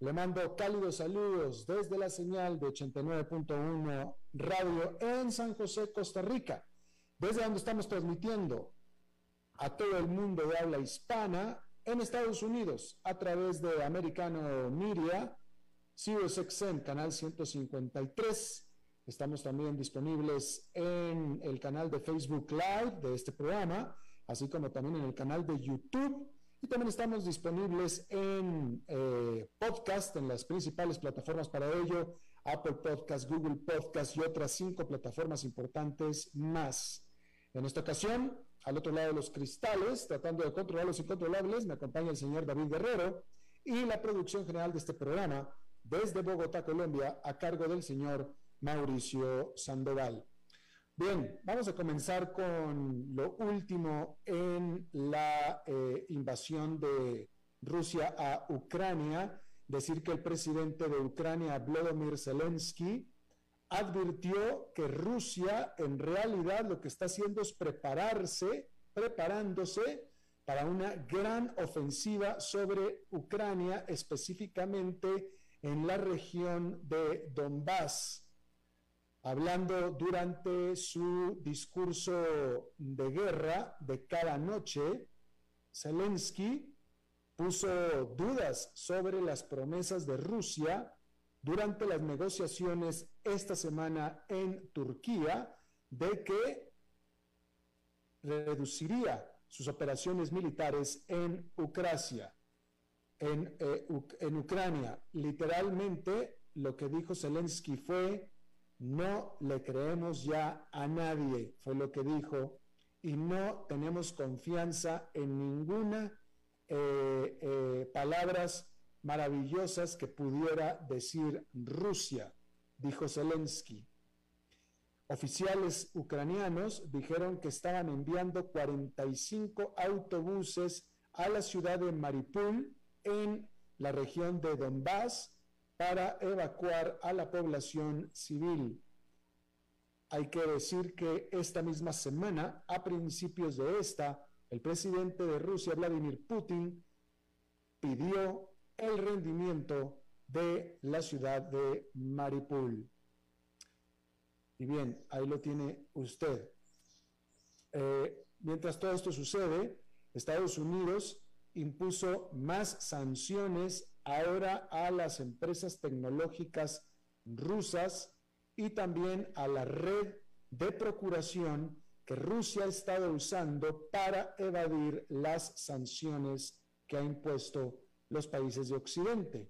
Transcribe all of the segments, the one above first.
le mando cálidos saludos desde la señal de 89.1 Radio en San José, Costa Rica, desde donde estamos transmitiendo a todo el mundo de habla hispana en Estados Unidos a través de Americano Media, SiriusXM, canal 153. Estamos también disponibles en el canal de Facebook Live de este programa, así como también en el canal de YouTube y también estamos disponibles en eh, podcast, en las principales plataformas para ello, Apple Podcast, Google Podcast y otras cinco plataformas importantes más. En esta ocasión, al otro lado de los cristales, tratando de controlar los incontrolables, me acompaña el señor David Guerrero y la producción general de este programa desde Bogotá, Colombia, a cargo del señor Mauricio Sandoval. Bien, vamos a comenzar con lo último en la eh, invasión de Rusia a Ucrania. Decir que el presidente de Ucrania, Vladimir Zelensky, advirtió que Rusia en realidad lo que está haciendo es prepararse, preparándose para una gran ofensiva sobre Ucrania, específicamente en la región de Donbass hablando durante su discurso de guerra de cada noche, Zelensky puso dudas sobre las promesas de Rusia durante las negociaciones esta semana en Turquía de que reduciría sus operaciones militares en Ucrania. En, eh, en Ucrania, literalmente, lo que dijo Zelensky fue no le creemos ya a nadie, fue lo que dijo, y no tenemos confianza en ninguna eh, eh, palabras maravillosas que pudiera decir Rusia, dijo Zelensky. Oficiales ucranianos dijeron que estaban enviando 45 autobuses a la ciudad de Maripul en la región de Donbass para evacuar a la población civil. Hay que decir que esta misma semana, a principios de esta, el presidente de Rusia, Vladimir Putin, pidió el rendimiento de la ciudad de Maripul. Y bien, ahí lo tiene usted. Eh, mientras todo esto sucede, Estados Unidos impuso más sanciones ahora a las empresas tecnológicas rusas y también a la red de procuración que Rusia ha estado usando para evadir las sanciones que ha impuesto los países de Occidente.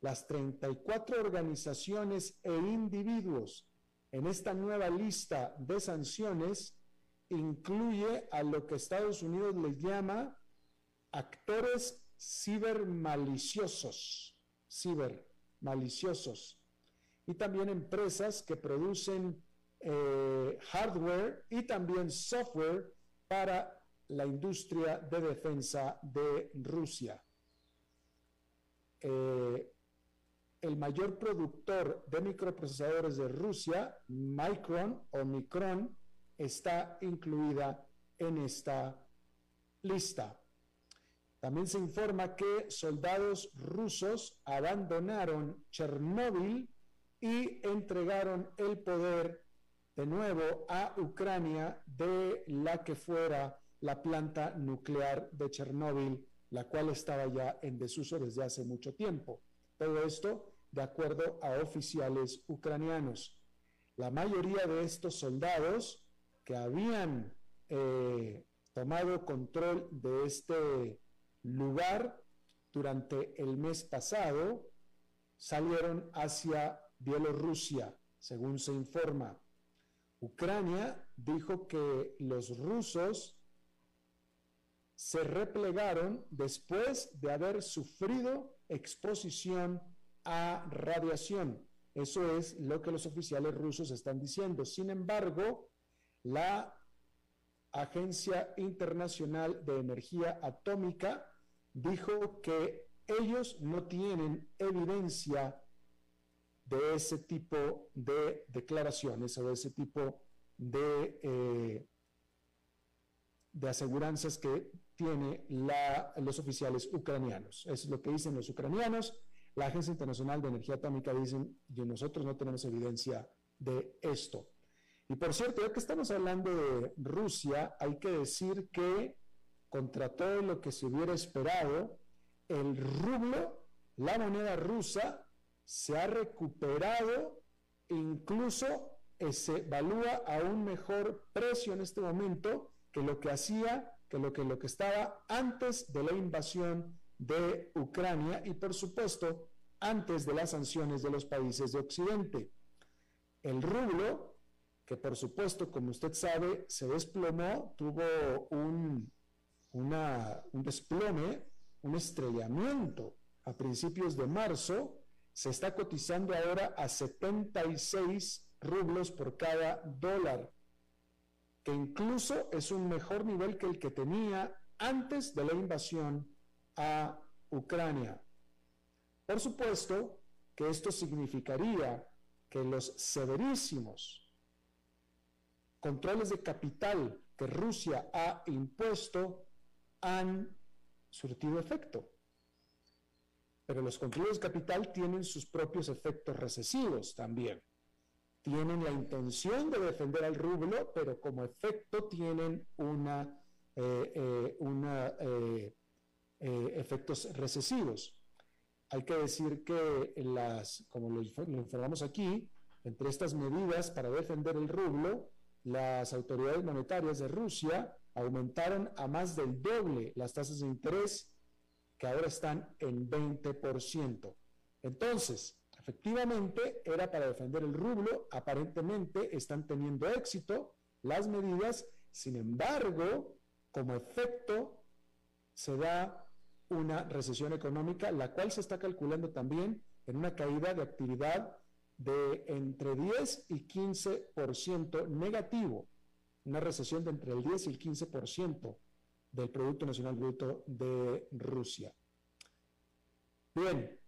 Las 34 organizaciones e individuos en esta nueva lista de sanciones incluye a lo que Estados Unidos les llama actores cibermaliciosos, cibermaliciosos, y también empresas que producen eh, hardware y también software para la industria de defensa de Rusia. Eh, el mayor productor de microprocesadores de Rusia, Micron o Micron, está incluida en esta lista. También se informa que soldados rusos abandonaron Chernóbil y entregaron el poder de nuevo a Ucrania de la que fuera la planta nuclear de Chernóbil, la cual estaba ya en desuso desde hace mucho tiempo. Todo esto de acuerdo a oficiales ucranianos. La mayoría de estos soldados que habían eh, tomado control de este lugar durante el mes pasado salieron hacia Bielorrusia, según se informa. Ucrania dijo que los rusos se replegaron después de haber sufrido exposición a radiación. Eso es lo que los oficiales rusos están diciendo. Sin embargo, la Agencia Internacional de Energía Atómica dijo que ellos no tienen evidencia de ese tipo de declaraciones o de ese tipo de, eh, de aseguranzas que tienen los oficiales ucranianos. Es lo que dicen los ucranianos. La Agencia Internacional de Energía Atómica dicen que nosotros no tenemos evidencia de esto. Y por cierto, ya que estamos hablando de Rusia, hay que decir que contra todo lo que se hubiera esperado, el rublo, la moneda rusa, se ha recuperado, incluso se evalúa a un mejor precio en este momento que lo que hacía, que lo que, lo que estaba antes de la invasión de Ucrania y por supuesto antes de las sanciones de los países de Occidente. El rublo, que por supuesto, como usted sabe, se desplomó, tuvo un, un desplome, un estrellamiento a principios de marzo, se está cotizando ahora a 76 rublos por cada dólar, que incluso es un mejor nivel que el que tenía antes de la invasión a Ucrania. Por supuesto que esto significaría que los severísimos controles de capital que Rusia ha impuesto han surtido efecto. Pero los controles de capital tienen sus propios efectos recesivos también. Tienen la intención de defender al rublo, pero como efecto tienen una, eh, eh, una eh, efectos recesivos. Hay que decir que las, como lo informamos aquí, entre estas medidas para defender el rublo, las autoridades monetarias de Rusia aumentaron a más del doble las tasas de interés que ahora están en 20%. Entonces, efectivamente, era para defender el rublo, aparentemente están teniendo éxito las medidas, sin embargo, como efecto, se da una recesión económica, la cual se está calculando también en una caída de actividad de entre 10 y 15% negativo, una recesión de entre el 10 y el 15% del Producto Nacional Bruto de Rusia. Bien,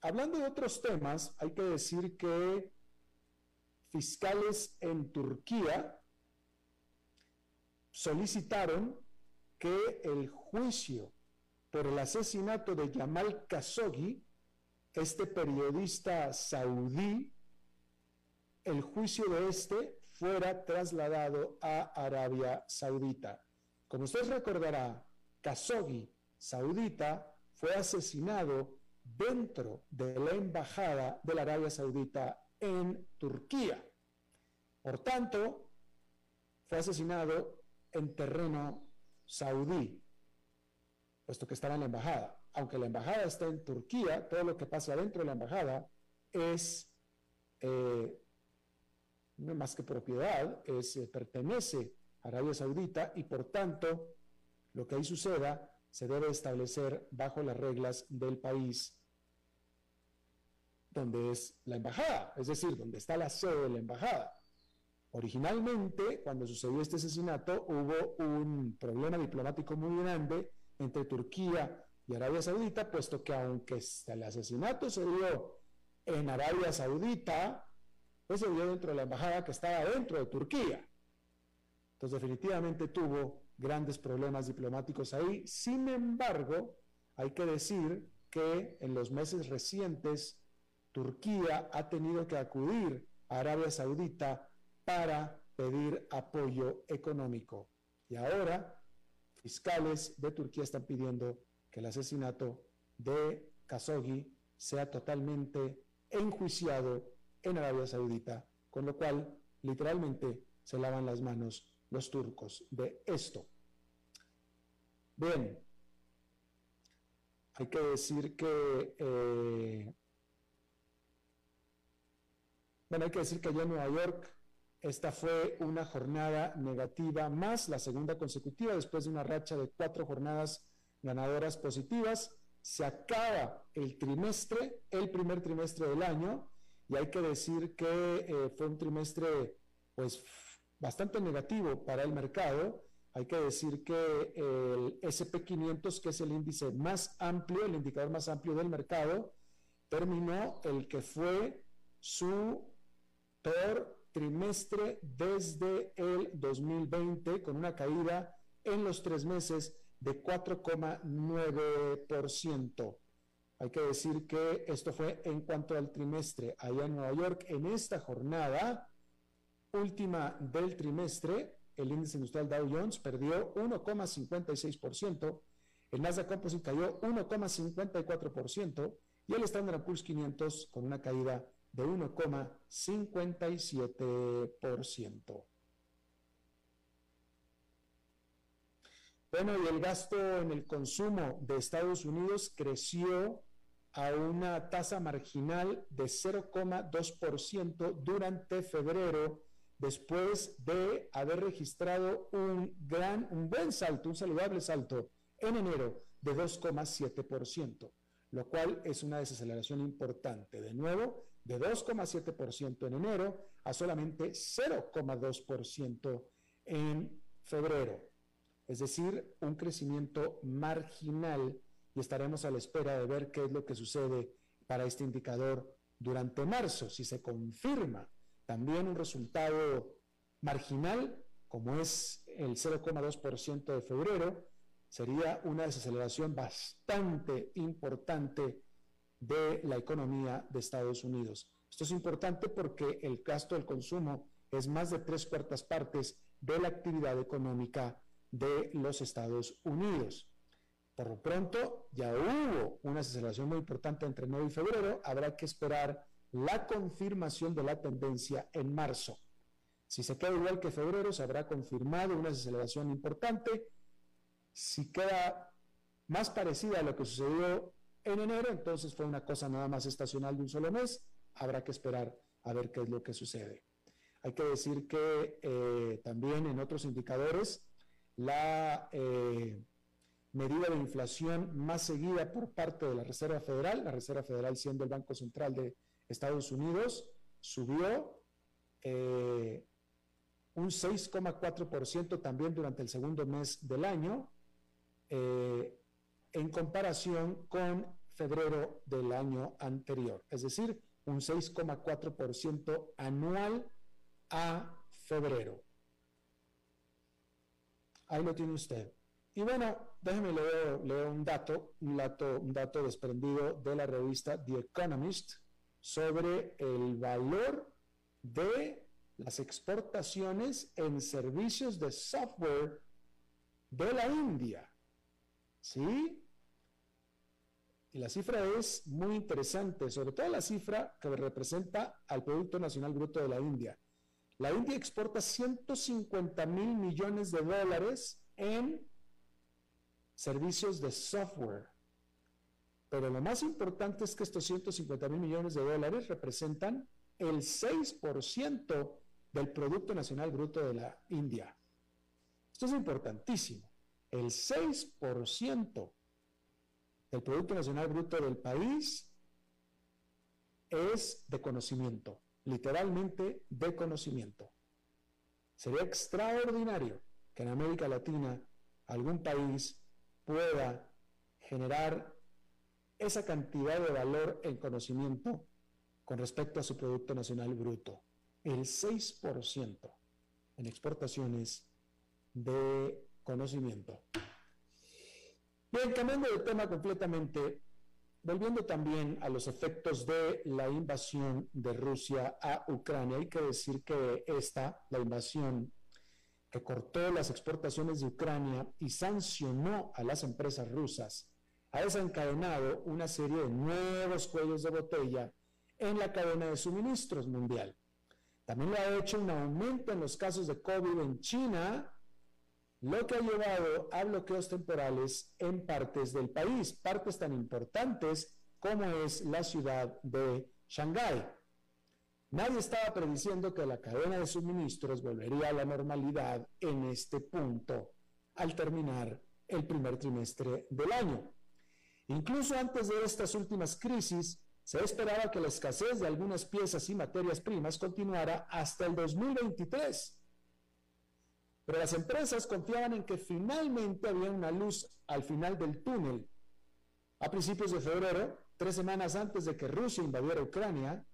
hablando de otros temas, hay que decir que fiscales en Turquía solicitaron que el juicio por el asesinato de Yamal Khashoggi, este periodista saudí, el juicio de este fuera trasladado a Arabia Saudita. Como usted recordará, Khashoggi, saudita, fue asesinado dentro de la embajada de la Arabia Saudita en Turquía. Por tanto, fue asesinado en terreno saudí, puesto que estaba en la embajada. Aunque la embajada está en Turquía, todo lo que pasa dentro de la embajada es eh, no más que propiedad, es, eh, pertenece a Arabia Saudita y por tanto lo que ahí suceda se debe establecer bajo las reglas del país donde es la embajada, es decir, donde está la sede de la embajada. Originalmente, cuando sucedió este asesinato, hubo un problema diplomático muy grande entre Turquía y Arabia Saudita, puesto que aunque el asesinato se dio en Arabia Saudita, pues se dio dentro de la embajada que estaba dentro de Turquía. Entonces definitivamente tuvo grandes problemas diplomáticos ahí. Sin embargo, hay que decir que en los meses recientes Turquía ha tenido que acudir a Arabia Saudita para pedir apoyo económico. Y ahora fiscales de Turquía están pidiendo el asesinato de Khashoggi sea totalmente enjuiciado en Arabia Saudita, con lo cual literalmente se lavan las manos los turcos de esto. Bien, hay que decir que, eh, bueno, hay que decir que allá en Nueva York esta fue una jornada negativa más, la segunda consecutiva, después de una racha de cuatro jornadas ganadoras positivas. Se acaba el trimestre, el primer trimestre del año, y hay que decir que eh, fue un trimestre pues bastante negativo para el mercado. Hay que decir que el SP500, que es el índice más amplio, el indicador más amplio del mercado, terminó el que fue su peor trimestre desde el 2020, con una caída en los tres meses de 4,9%. Hay que decir que esto fue en cuanto al trimestre. Allá en Nueva York, en esta jornada última del trimestre, el índice industrial Dow Jones perdió 1,56%, el Nasdaq Composite cayó 1,54% y el Standard Poor's 500 con una caída de 1,57%. Bueno, y el gasto en el consumo de Estados Unidos creció a una tasa marginal de 0,2% durante febrero, después de haber registrado un gran, un buen salto, un saludable salto en enero de 2,7%, lo cual es una desaceleración importante. De nuevo, de 2,7% en enero a solamente 0,2% en febrero. Es decir, un crecimiento marginal y estaremos a la espera de ver qué es lo que sucede para este indicador durante marzo, si se confirma también un resultado marginal, como es el 0,2% de febrero, sería una desaceleración bastante importante de la economía de Estados Unidos. Esto es importante porque el gasto del consumo es más de tres cuartas partes de la actividad económica de los Estados Unidos. Por lo pronto, ya hubo una aceleración muy importante entre enero y febrero. Habrá que esperar la confirmación de la tendencia en marzo. Si se queda igual que febrero, se habrá confirmado una aceleración importante. Si queda más parecida a lo que sucedió en enero, entonces fue una cosa nada más estacional de un solo mes, habrá que esperar a ver qué es lo que sucede. Hay que decir que eh, también en otros indicadores, la eh, medida de inflación más seguida por parte de la Reserva Federal, la Reserva Federal siendo el Banco Central de Estados Unidos, subió eh, un 6,4% también durante el segundo mes del año en comparación con febrero del año anterior, es decir, un 6,4% anual a febrero. Ahí lo tiene usted. Y bueno, déjeme leer, un dato, un dato, un dato desprendido de la revista The Economist sobre el valor de las exportaciones en servicios de software de la India. ¿Sí? Y la cifra es muy interesante, sobre todo la cifra que representa al Producto Nacional Bruto de la India. La India exporta 150 mil millones de dólares en servicios de software. Pero lo más importante es que estos 150 mil millones de dólares representan el 6% del Producto Nacional Bruto de la India. Esto es importantísimo. El 6% el Producto Nacional Bruto del país es de conocimiento, literalmente de conocimiento. Sería extraordinario que en América Latina algún país pueda generar esa cantidad de valor en conocimiento con respecto a su Producto Nacional Bruto. El 6% en exportaciones de conocimiento. Bien, cambiando de tema completamente, volviendo también a los efectos de la invasión de Rusia a Ucrania, hay que decir que esta, la invasión que cortó las exportaciones de Ucrania y sancionó a las empresas rusas, ha desencadenado una serie de nuevos cuellos de botella en la cadena de suministros mundial. También lo ha hecho un aumento en los casos de COVID en China, lo que ha llevado a bloqueos temporales en partes del país, partes tan importantes como es la ciudad de Shanghái. Nadie estaba prediciendo que la cadena de suministros volvería a la normalidad en este punto al terminar el primer trimestre del año. Incluso antes de estas últimas crisis, se esperaba que la escasez de algunas piezas y materias primas continuara hasta el 2023. Pero las empresas confiaban en que finalmente había una luz al final del túnel. A principios de febrero, tres semanas antes de que Rusia invadiera Ucrania,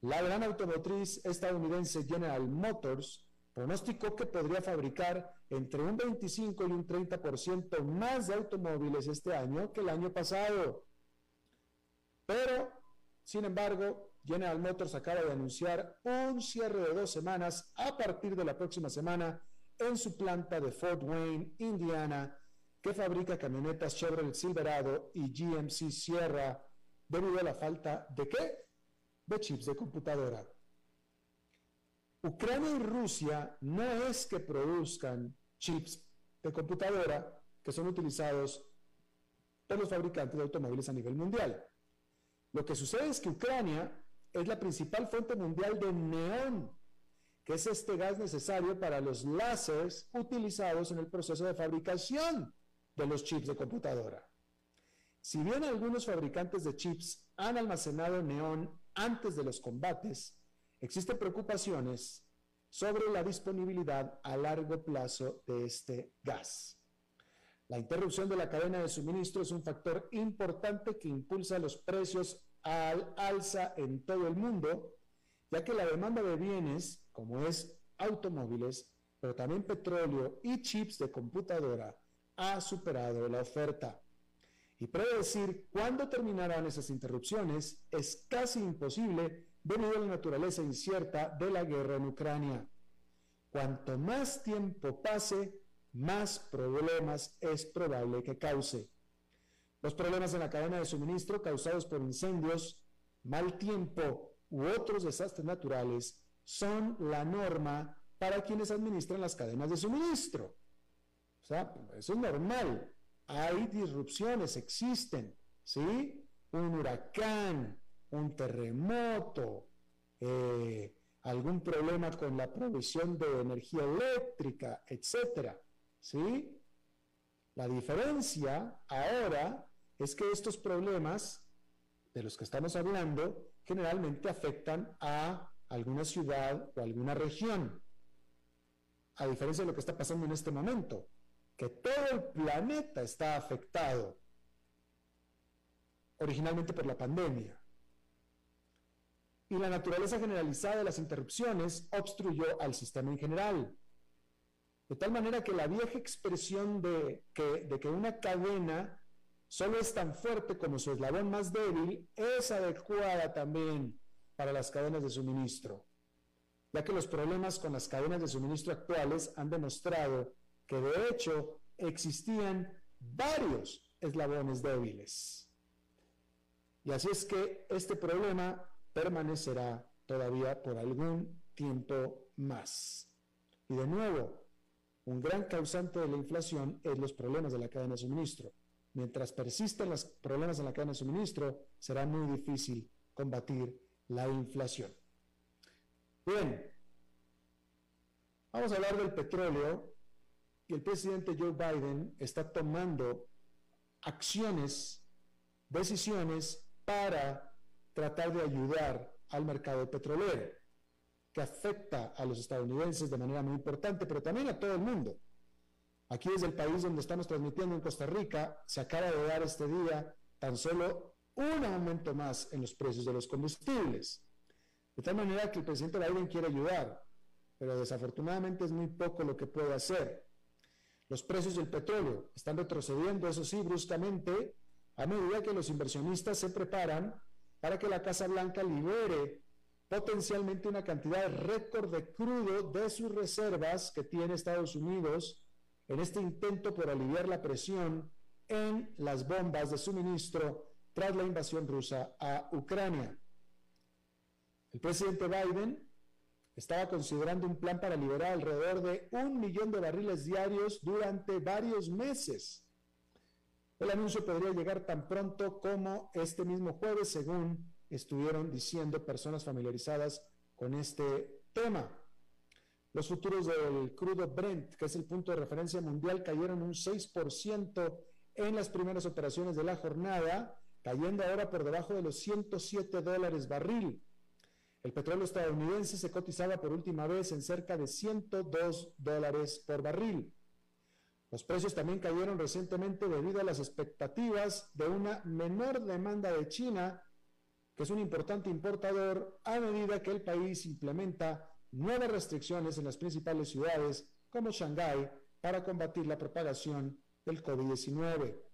la gran automotriz estadounidense General Motors pronosticó que podría fabricar entre un 25 y un 30% más de automóviles este año que el año pasado. Pero, sin embargo, General Motors acaba de anunciar un cierre de dos semanas a partir de la próxima semana en su planta de Fort Wayne, Indiana, que fabrica camionetas Chevrolet Silverado y GMC Sierra debido a la falta de qué? De chips de computadora. Ucrania y Rusia no es que produzcan chips de computadora que son utilizados por los fabricantes de automóviles a nivel mundial. Lo que sucede es que Ucrania es la principal fuente mundial de neón, que es este gas necesario para los láseres utilizados en el proceso de fabricación de los chips de computadora. Si bien algunos fabricantes de chips han almacenado neón antes de los combates, existen preocupaciones sobre la disponibilidad a largo plazo de este gas. La interrupción de la cadena de suministro es un factor importante que impulsa los precios al alza en todo el mundo, ya que la demanda de bienes, como es automóviles, pero también petróleo y chips de computadora, ha superado la oferta. Y predecir cuándo terminarán esas interrupciones es casi imposible debido a la naturaleza incierta de la guerra en Ucrania. Cuanto más tiempo pase, más problemas es probable que cause. Los problemas en la cadena de suministro causados por incendios, mal tiempo u otros desastres naturales son la norma para quienes administran las cadenas de suministro. O sea, eso es normal. Hay disrupciones, existen, ¿sí? Un huracán, un terremoto, eh, algún problema con la provisión de energía eléctrica, etcétera, ¿sí? La diferencia ahora es que estos problemas de los que estamos hablando generalmente afectan a alguna ciudad o alguna región, a diferencia de lo que está pasando en este momento, que todo el planeta está afectado originalmente por la pandemia y la naturaleza generalizada de las interrupciones obstruyó al sistema en general. De tal manera que la vieja expresión de que, una cadena solo es tan fuerte como su eslabón más débil es adecuada también para las cadenas de suministro, ya que los problemas con las cadenas de suministro actuales han demostrado que de hecho existían varios eslabones débiles. Y así es que este problema permanecerá todavía por algún tiempo más. Y de nuevo, un gran causante de la inflación es los problemas de la cadena de suministro. Mientras persisten los problemas en la cadena de suministro, será muy difícil combatir la inflación. Bien, vamos a hablar del petróleo y el presidente Joe Biden está tomando acciones, decisiones para tratar de ayudar al mercado petrolero, que afecta a los estadounidenses de manera muy importante, pero también a todo el mundo. Aquí desde el país donde estamos transmitiendo en Costa Rica, se acaba de dar este día tan solo un aumento más en los precios de los combustibles. De tal manera que el presidente Biden quiere ayudar, pero desafortunadamente es muy poco lo que puede hacer. Los precios del petróleo están retrocediendo, eso sí, bruscamente, a medida que los inversionistas se preparan para que la Casa Blanca libere potencialmente una cantidad récord de crudo de sus reservas que tiene Estados Unidos en este intento por aliviar la presión en las bombas de suministro tras la invasión rusa a Ucrania. El presidente Biden estaba considerando un plan para liberar alrededor de un millón de barriles diarios durante varios meses. El anuncio podría llegar tan pronto como este mismo jueves, según estuvieron diciendo personas familiarizadas con este tema. Los futuros del crudo Brent, que es el punto de referencia mundial, cayeron un 6% en las primeras operaciones de la jornada, cayendo ahora por debajo de los 107 dólares barril. El petróleo estadounidense se cotizaba por última vez en cerca de 102 dólares por barril. Los precios también cayeron recientemente debido a las expectativas de una menor demanda de China, que es un importante importador, a medida que el país implementa nuevas restricciones en las principales ciudades como Shanghái para combatir la propagación del COVID-19.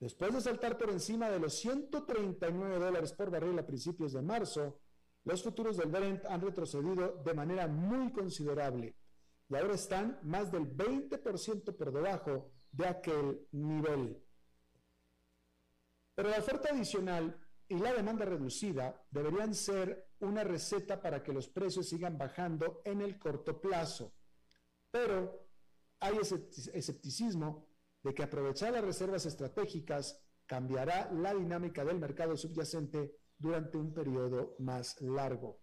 Después de saltar por encima de los 139 dólares por barril a principios de marzo, los futuros del Brent han retrocedido de manera muy considerable y ahora están más del 20% por debajo de aquel nivel. Pero la oferta adicional y la demanda reducida deberían ser una receta para que los precios sigan bajando en el corto plazo. Pero hay escepticismo de que aprovechar las reservas estratégicas cambiará la dinámica del mercado subyacente durante un periodo más largo.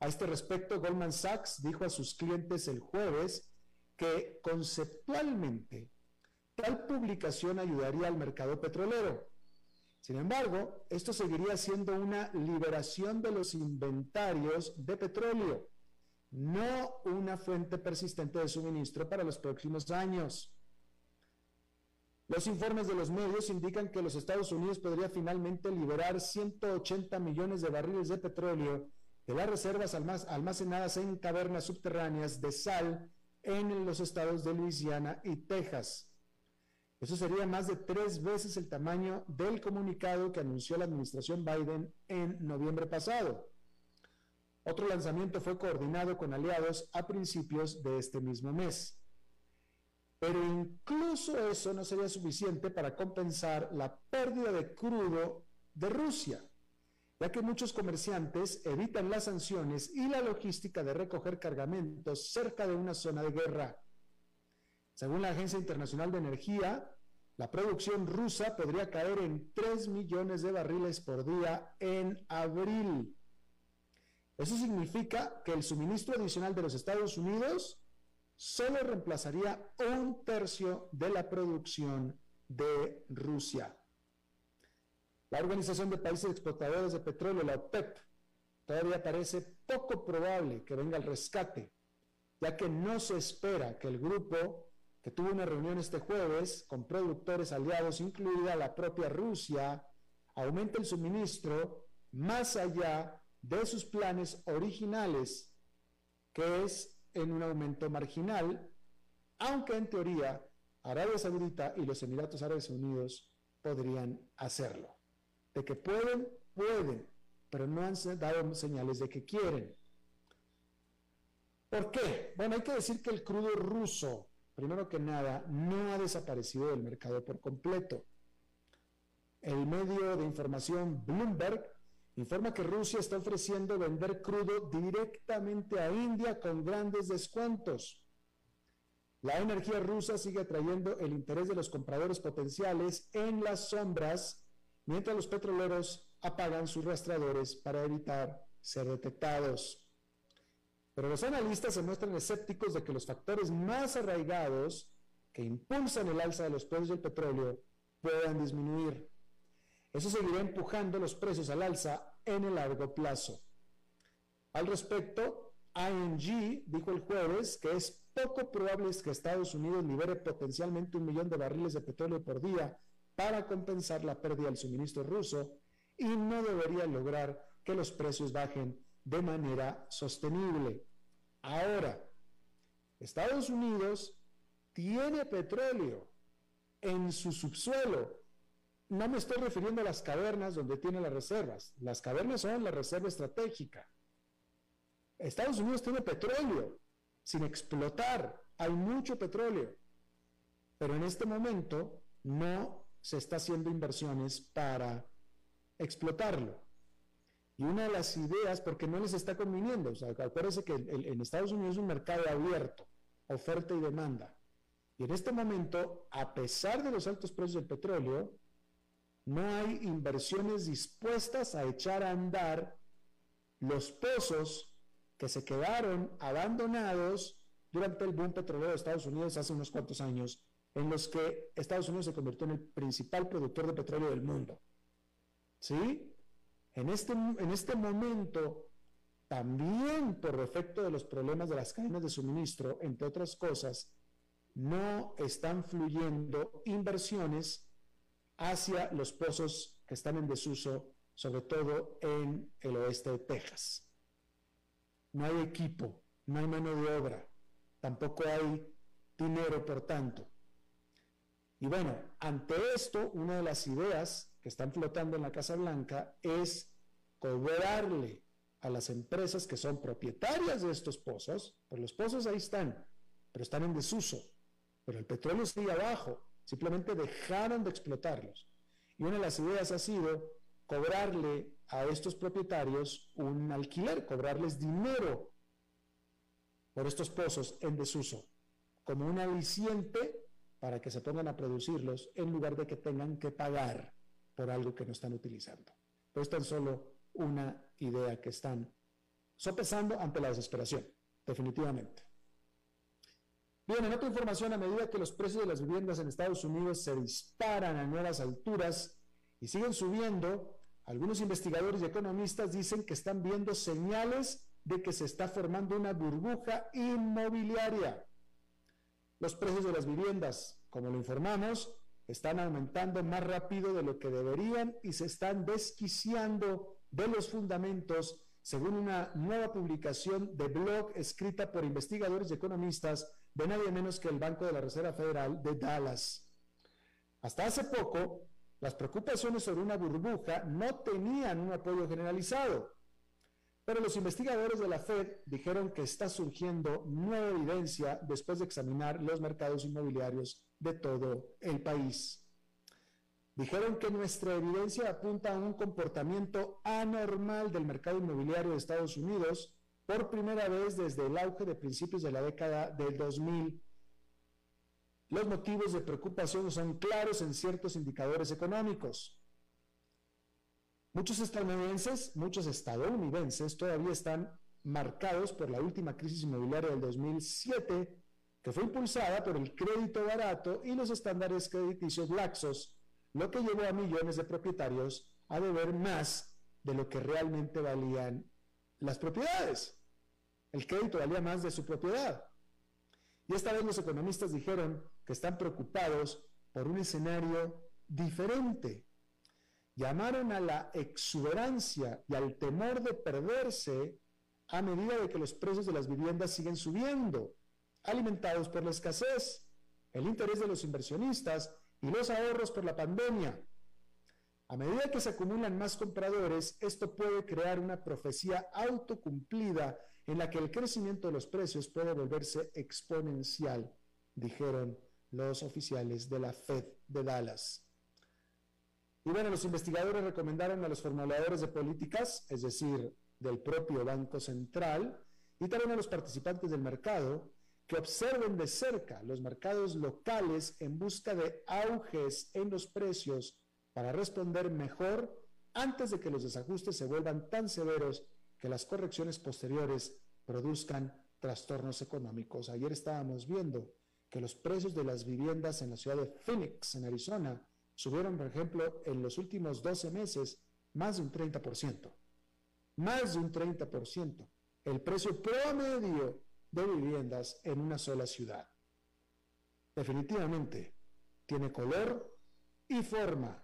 A este respecto, Goldman Sachs dijo a sus clientes el jueves que conceptualmente tal publicación ayudaría al mercado petrolero. Sin embargo, esto seguiría siendo una liberación de los inventarios de petróleo, no una fuente persistente de suministro para los próximos años. Los informes de los medios indican que los Estados Unidos podría finalmente liberar 180 millones de barriles de petróleo de las reservas almacenadas en cavernas subterráneas de sal en los estados de Luisiana y Texas. Eso sería más de tres veces el tamaño del comunicado que anunció la administración Biden en noviembre pasado. Otro lanzamiento fue coordinado con aliados a principios de este mismo mes. Pero incluso eso no sería suficiente para compensar la pérdida de crudo de Rusia, ya que muchos comerciantes evitan las sanciones y la logística de recoger cargamentos cerca de una zona de guerra. Según la Agencia Internacional de Energía, la producción rusa podría caer en 3 millones de barriles por día en abril. Eso significa que el suministro adicional de los Estados Unidos solo reemplazaría un tercio de la producción de Rusia. La Organización de Países Exportadores de Petróleo, la OPEP, todavía parece poco probable que venga el rescate, ya que no se espera que el grupo que tuvo una reunión este jueves con productores aliados, incluida la propia Rusia, aumente el suministro más allá de sus planes originales, que es en un aumento marginal, aunque en teoría Arabia Saudita y los Emiratos Árabes Unidos podrían hacerlo. De que pueden, pueden, pero no han dado señales de que quieren. ¿Por qué? Bueno, hay que decir que el crudo ruso, primero que nada, no ha desaparecido del mercado por completo. El medio de información Bloomberg informa que Rusia está ofreciendo vender crudo directamente a India con grandes descuentos. La energía rusa sigue atrayendo el interés de los compradores potenciales en las sombras, mientras los petroleros apagan sus rastreadores para evitar ser detectados. Pero los analistas se muestran escépticos de que los factores más arraigados que impulsan el alza de los precios del petróleo puedan disminuir. Eso seguirá empujando los precios al alza en el largo plazo. Al respecto, ING dijo el jueves que es poco probable que Estados Unidos libere potencialmente un millón de barriles de petróleo por día para compensar la pérdida del suministro ruso y no debería lograr que los precios bajen de manera sostenible. Ahora, Estados Unidos tiene petróleo en su subsuelo. No me estoy refiriendo a las cavernas donde tiene las reservas. Las cavernas son la reserva estratégica. Estados Unidos tiene petróleo sin explotar. Hay mucho petróleo. Pero en este momento no se está haciendo inversiones para explotarlo. Y una de las ideas, porque no les está conviniendo, o sea, acuérdense que en Estados Unidos es un mercado abierto, oferta y demanda. Y en este momento, a pesar de los altos precios del petróleo, no hay inversiones dispuestas a echar a andar los pozos que se quedaron abandonados durante el boom petrolero de Estados Unidos hace unos cuantos años, en los que Estados Unidos se convirtió en el principal productor de petróleo del mundo. ¿Sí? En este, en este momento, también por efecto de los problemas de las cadenas de suministro, entre otras cosas, no están fluyendo inversiones hacia los pozos que están en desuso, sobre todo en el oeste de Texas. No hay equipo, no hay mano de obra, tampoco hay dinero, por tanto. Y bueno, ante esto, una de las ideas que están flotando en la Casa Blanca es cobrarle a las empresas que son propietarias de estos pozos, pues los pozos ahí están, pero están en desuso, pero el petróleo sigue abajo, simplemente dejaron de explotarlos. Y una de las ideas ha sido cobrarle a estos propietarios un alquiler, cobrarles dinero por estos pozos en desuso, como un aliciente para que se pongan a producirlos en lugar de que tengan que pagar por algo que no están utilizando. Pero es tan solo una idea que están sopesando ante la desesperación, definitivamente. Bien, en otra información, a medida que los precios de las viviendas en Estados Unidos se disparan a nuevas alturas y siguen subiendo, algunos investigadores y economistas dicen que están viendo señales de que se está formando una burbuja inmobiliaria. Los precios de las viviendas, como lo informamos, están aumentando más rápido de lo que deberían y se están desquiciando de los fundamentos, según una nueva publicación de blog escrita por investigadores y economistas de nadie menos que el Banco de la Reserva Federal de Dallas. Hasta hace poco, las preocupaciones sobre una burbuja no tenían un apoyo generalizado. Pero los investigadores de la Fed dijeron que está surgiendo nueva evidencia después de examinar los mercados inmobiliarios de todo el país. Dijeron que nuestra evidencia apunta a un comportamiento anormal del mercado inmobiliario de Estados Unidos por primera vez desde el auge de principios de la década del 2000. Los motivos de preocupación son claros en ciertos indicadores económicos. Muchos estadounidenses, muchos estadounidenses todavía están marcados por la última crisis inmobiliaria del 2007, que fue impulsada por el crédito barato y los estándares crediticios laxos, lo que llevó a millones de propietarios a deber más de lo que realmente valían las propiedades. El crédito valía más de su propiedad. Y esta vez los economistas dijeron que están preocupados por un escenario diferente llamaron a la exuberancia y al temor de perderse a medida de que los precios de las viviendas siguen subiendo, alimentados por la escasez, el interés de los inversionistas y los ahorros por la pandemia. A medida que se acumulan más compradores, esto puede crear una profecía autocumplida en la que el crecimiento de los precios puede volverse exponencial, dijeron los oficiales de la Fed de Dallas. Y bueno, los investigadores recomendaron a los formuladores de políticas, es decir, del propio Banco Central, y también a los participantes del mercado, que observen de cerca los mercados locales en busca de auges en los precios para responder mejor antes de que los desajustes se vuelvan tan severos que las correcciones posteriores produzcan trastornos económicos. Ayer estábamos viendo que los precios de las viviendas en la ciudad de Phoenix, en Arizona, subieron, por ejemplo, en los últimos 12 meses más de un 30%. Más de un 30%. El precio promedio de viviendas en una sola ciudad. Definitivamente tiene color y forma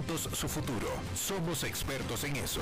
su futuro. Somos expertos en eso.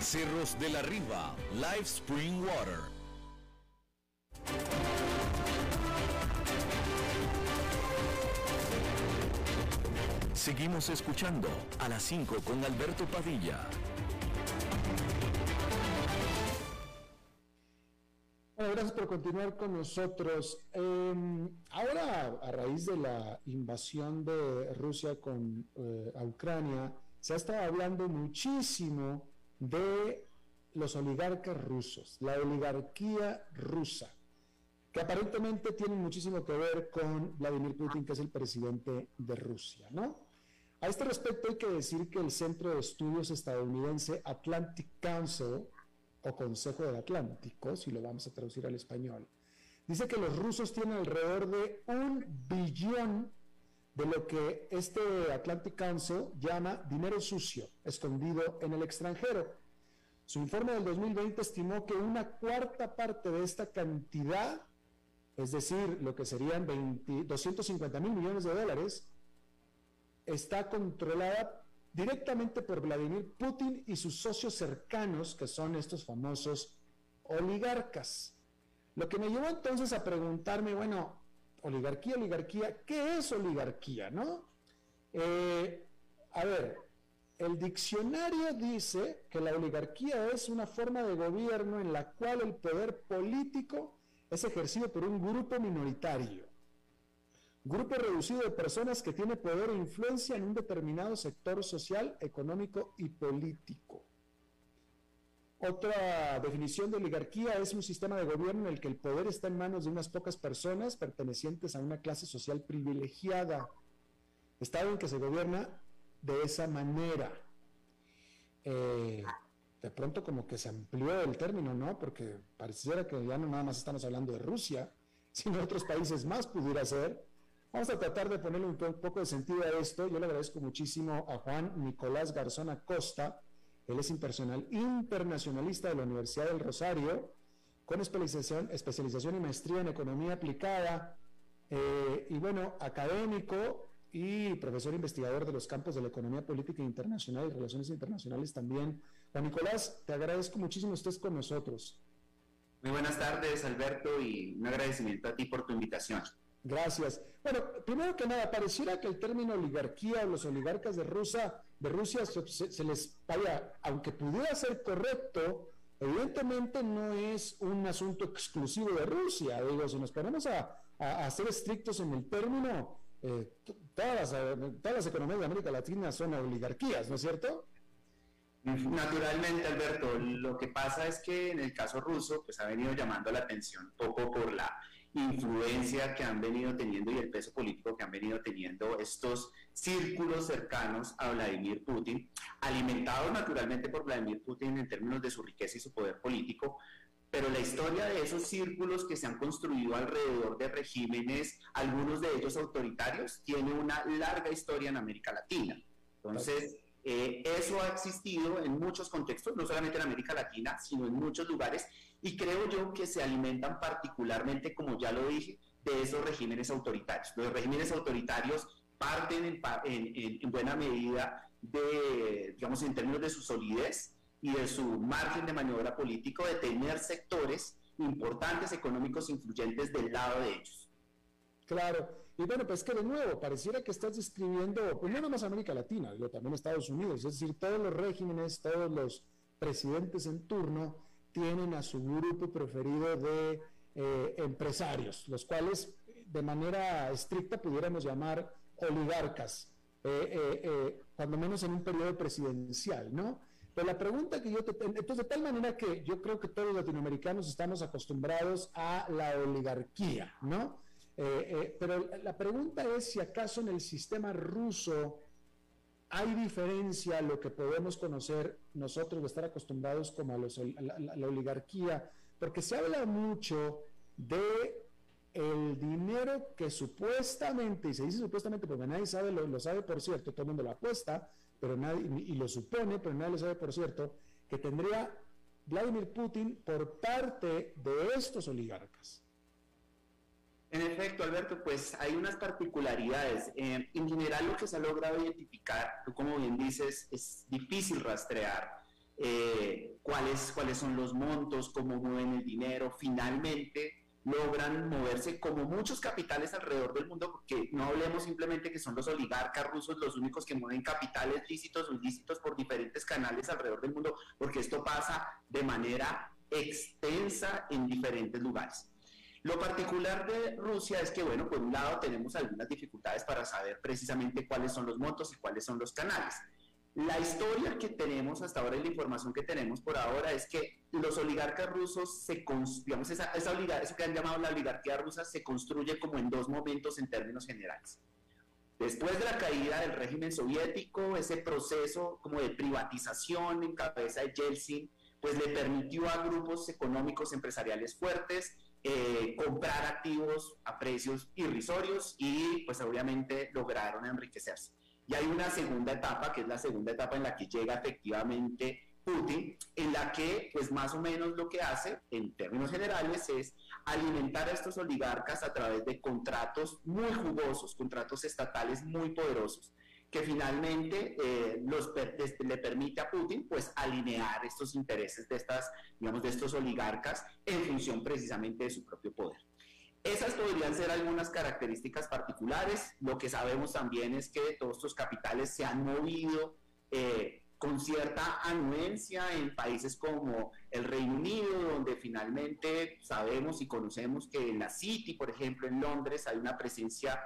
Cerros de la Riva, Live Spring Water. Seguimos escuchando a las 5 con Alberto Padilla. gracias por continuar con nosotros. Em, ahora, a raíz de la invasión de Rusia con, eh, Ucrania, se ha estado hablando muchísimo de los oligarcas rusos, la oligarquía rusa, que aparentemente tiene muchísimo que ver con Vladimir Putin, que es el presidente de Rusia, ¿no? A este respecto hay que decir que el Centro de Estudios Estadounidense Atlantic Council, o Consejo del Atlántico, si lo vamos a traducir al español, dice que los rusos tienen alrededor de un billón de lo que este Atlantic Council llama dinero sucio, escondido en el extranjero. Su informe del 2020 estimó que una cuarta parte de esta cantidad, es decir, lo que serían 250 mil millones de dólares, está controlada directamente por Vladimir Putin y sus socios cercanos, que son estos famosos oligarcas. Lo que me llevó entonces a preguntarme, bueno, oligarquía, oligarquía, ¿qué es oligarquía? ¿No? Eh, a ver, el diccionario dice que la oligarquía es una forma de gobierno en la cual el poder político es ejercido por un grupo minoritario. Grupo reducido de personas que tiene poder e influencia en un determinado sector social, económico y político. Otra definición de oligarquía es un sistema de gobierno en el que el poder está en manos de unas pocas personas pertenecientes a una clase social privilegiada. Estado en que se gobierna de esa manera. Eh, de pronto como que se amplió el término, ¿no? Porque pareciera que ya no nada más estamos hablando de Rusia, sino otros países más pudiera ser. Vamos a tratar de ponerle un poco de sentido a esto. Yo le agradezco muchísimo a Juan Nicolás Garzón Acosta, él es internacionalista de la Universidad del Rosario, con especialización, especialización y maestría en economía aplicada, eh, y bueno, académico y profesor investigador de los campos de la economía política internacional y relaciones internacionales también. Juan Nicolás, te agradezco muchísimo estés con nosotros. Muy buenas tardes, Alberto, y un agradecimiento a ti por tu invitación. Gracias. Bueno, primero que nada, pareciera que el término oligarquía o los oligarcas de Rusia, de Rusia se, les vaya, aunque pudiera ser correcto, evidentemente no es un asunto exclusivo de Rusia. Digo, si nos ponemos a, ser estrictos en el término, eh, todas, las, todas las economías de América Latina son oligarquías, ¿no es cierto? Naturalmente, Alberto, lo que pasa es que en el caso ruso, pues ha venido llamando la atención poco por la influencia que han venido teniendo y el peso político que han venido teniendo estos círculos cercanos a Vladimir Putin, alimentados naturalmente por Vladimir Putin en términos de su riqueza y su poder político, pero la historia de esos círculos que se han construido alrededor de regímenes, algunos de ellos autoritarios, tiene una larga historia en América Latina. Entonces, eh, eso ha existido en muchos contextos, no solamente en América Latina, sino en muchos lugares, y creo yo que se alimentan particularmente, como ya lo dije, de esos regímenes autoritarios. Los regímenes autoritarios parten en, en, buena medida de, digamos, en términos de su solidez y de su margen de maniobra político, de tener sectores importantes, económicos, influyentes del lado de ellos. Claro, y bueno, pues que de nuevo, pareciera que estás describiendo, pues no nada más América Latina, digo, también Estados Unidos, es decir, todos los regímenes, todos los presidentes en turno tienen a su grupo preferido de eh, empresarios, los cuales de manera estricta pudiéramos llamar oligarcas, eh, eh, cuando menos en un periodo presidencial, ¿no? Pero la pregunta que yo te... Entonces, de tal manera que yo creo que todos los latinoamericanos estamos acostumbrados a la oligarquía, ¿no? Pero la pregunta es si acaso en el sistema ruso hay diferencia a lo que podemos conocer nosotros de estar acostumbrados como a, la, oligarquía, porque se habla mucho de el dinero que supuestamente, y se dice supuestamente porque nadie sabe, lo, sabe por cierto, todo el mundo lo apuesta, pero nadie, y lo supone, pero nadie lo sabe por cierto, que tendría Vladimir Putin por parte de estos oligarcas. En efecto, Alberto, pues hay unas particularidades. Eh, en general, lo que se ha logrado identificar, como bien dices, es difícil rastrear eh, cuáles, cuáles son los montos, cómo mueven el dinero. Finalmente, logran moverse como muchos capitales alrededor del mundo, porque no hablemos simplemente que son los oligarcas rusos los únicos que mueven capitales lícitos o ilícitos por diferentes canales alrededor del mundo, porque esto pasa de manera extensa en diferentes lugares. Lo particular de Rusia es que, bueno, por un lado tenemos algunas dificultades para saber precisamente cuáles son los montos y cuáles son los canales. La historia que tenemos hasta ahora y la información que tenemos por ahora es que los oligarcas rusos, se, digamos, esa, esa eso que han llamado la oligarquía rusa, se construye como en dos momentos en términos generales. Después de la caída del régimen soviético, ese proceso como de privatización en cabeza de Yeltsin, pues le permitió a grupos económicos empresariales fuertes eh, comprar activos a precios irrisorios y pues obviamente lograron enriquecerse. Y hay una segunda etapa, que es la segunda etapa en la que llega efectivamente Putin, en la que pues más o menos lo que hace en términos generales es alimentar a estos oligarcas a través de contratos muy jugosos, contratos estatales muy poderosos que finalmente eh, los, este, le permite a Putin pues alinear estos intereses de estas, digamos, de estos oligarcas en función precisamente de su propio poder. Esas podrían ser algunas características particulares. Lo que sabemos también es que todos estos capitales se han movido eh, con cierta anuencia en países como el Reino Unido, donde finalmente sabemos y conocemos que en la City, por ejemplo, en Londres, hay una presencia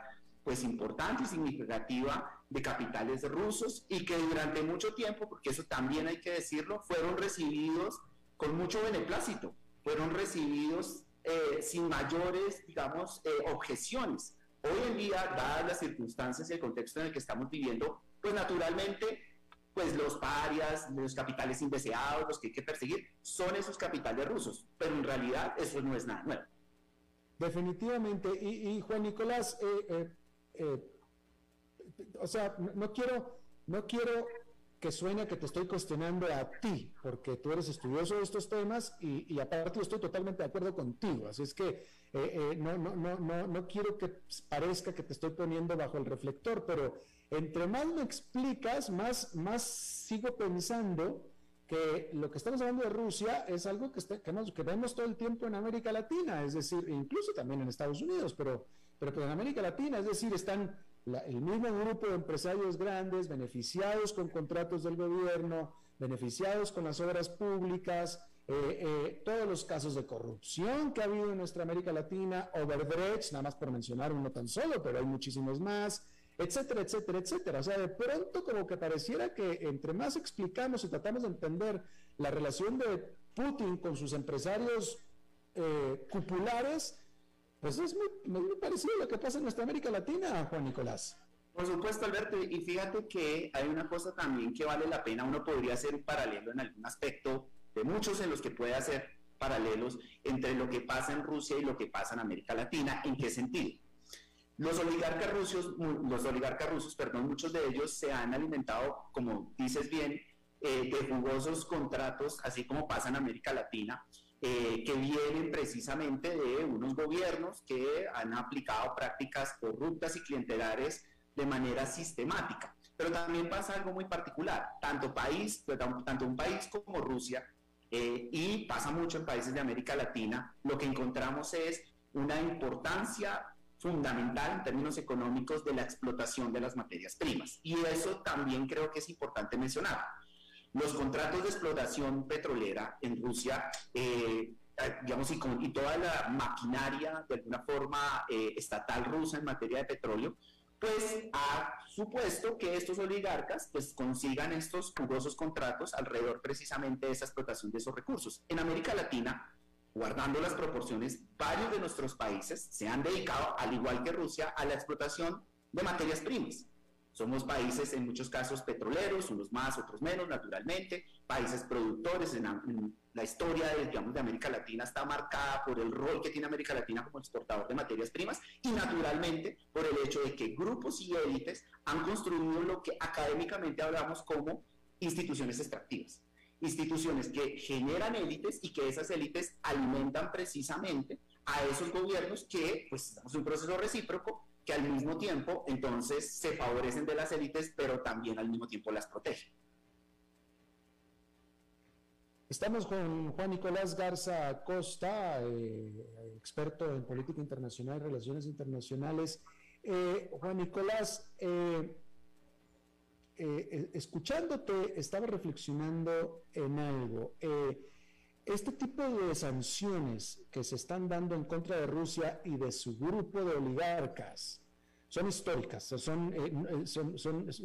pues importante y significativa de capitales rusos y que durante mucho tiempo, porque eso también hay que decirlo, fueron recibidos con mucho beneplácito, fueron recibidos eh, sin mayores, digamos, eh, objeciones. Hoy en día, dadas las circunstancias y el contexto en el que estamos viviendo, pues naturalmente, pues los parias, los capitales indeseados, los que hay que perseguir, son esos capitales rusos, pero en realidad eso no es nada nuevo. Definitivamente, y, Juan Nicolás, eh, eh, o sea, no, quiero, no quiero que suene que te estoy cuestionando a ti, porque tú eres estudioso de estos temas y, y aparte estoy totalmente de acuerdo contigo. Así es que eh, eh, no, no, no, no, quiero que parezca que te estoy poniendo bajo el reflector, pero entre más me explicas, más, más sigo pensando que lo que estamos hablando de Rusia es algo que, que, vemos todo el tiempo en América Latina, es decir, incluso también en Estados Unidos, pero pero pues en América Latina, es decir, están el mismo grupo de empresarios grandes beneficiados con contratos del gobierno, beneficiados con las obras públicas, eh, eh, todos los casos de corrupción que ha habido en nuestra América Latina, Overdredge, nada más por mencionar uno tan solo, pero hay muchísimos más, etcétera, etcétera, etcétera. O sea, de pronto como que pareciera que entre más explicamos y tratamos de entender la relación de Putin con sus empresarios eh, cupulares, pues es muy, parecido a lo que pasa en nuestra América Latina, Juan Nicolás. Por supuesto, Alberto, y fíjate que hay una cosa también que vale la pena, uno podría hacer un paralelo en algún aspecto, de muchos en los que puede hacer paralelos entre lo que pasa en Rusia y lo que pasa en América Latina. ¿En qué sentido? Los oligarcas rusos, los oligarcas rusos, perdón, muchos de ellos se han alimentado, como dices bien, eh, de jugosos contratos, así como pasa en América Latina, eh, que vienen precisamente de unos gobiernos que han aplicado prácticas corruptas y clientelares de manera sistemática. Pero también pasa algo muy particular, tanto, país, pues, tanto un país como Rusia, eh, y pasa mucho en países de América Latina, lo que encontramos es una importancia fundamental en términos económicos de la explotación de las materias primas. Y eso también creo que es importante mencionar. Los contratos de explotación petrolera en Rusia, eh, eh, digamos, y, con, toda la maquinaria de alguna forma eh, estatal rusa en materia de petróleo, pues ha supuesto que estos oligarcas pues consigan estos jugosos contratos alrededor precisamente de esa explotación de esos recursos. En América Latina, guardando las proporciones, varios de nuestros países se han dedicado, al igual que Rusia, a la explotación de materias primas. Somos países en muchos casos petroleros, unos más, otros menos, naturalmente, países productores. En, la historia de, digamos, de América Latina está marcada por el rol que tiene América Latina como exportador de materias primas y naturalmente por el hecho de que grupos y élites han construido lo que académicamente hablamos como instituciones extractivas instituciones que generan élites y que esas élites alimentan precisamente a esos gobiernos que, pues, estamos en un proceso recíproco, que al mismo tiempo entonces se favorecen de las élites, pero también al mismo tiempo las protegen. Estamos con Juan Nicolás Garza Costa, eh, experto en política internacional y relaciones internacionales. Eh, Juan Nicolás, eh, escuchándote, estaba reflexionando en algo. Este tipo de sanciones que se están dando en contra de Rusia y de su grupo de oligarcas son históricas, son,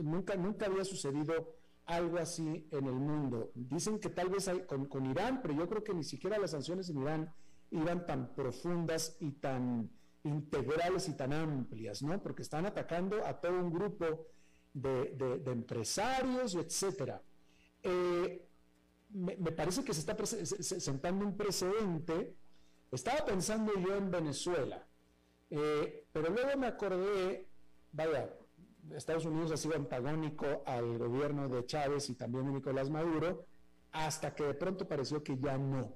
nunca, nunca había sucedido algo así en el mundo. Dicen que tal vez hay, con, Irán, pero yo creo que ni siquiera las sanciones en Irán iban tan profundas y tan integrales y tan amplias, ¿no? Porque están atacando a todo un grupo de, empresarios, etcétera. Eh, me, parece que se está sentando un precedente. Estaba pensando yo en Venezuela, eh, pero luego me acordé, vaya, Estados Unidos ha sido antagónico al gobierno de Chávez y también de Nicolás Maduro, hasta que de pronto pareció que ya no.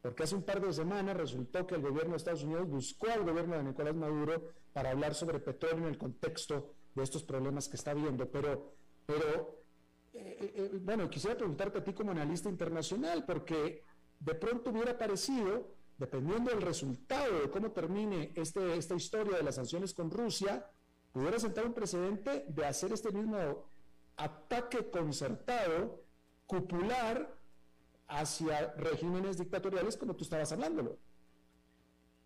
Porque hace un par de semanas resultó que el gobierno de Estados Unidos buscó al gobierno de Nicolás Maduro para hablar sobre petróleo en el contexto de estos problemas que está viendo, pero, pero eh, eh, eh, bueno, quisiera preguntarte a ti como analista internacional, porque de pronto hubiera parecido, dependiendo del resultado de cómo termine este, esta historia de las sanciones con Rusia, pudiera sentar un precedente de hacer este mismo ataque concertado, cupular, hacia regímenes dictatoriales como tú estabas hablándolo.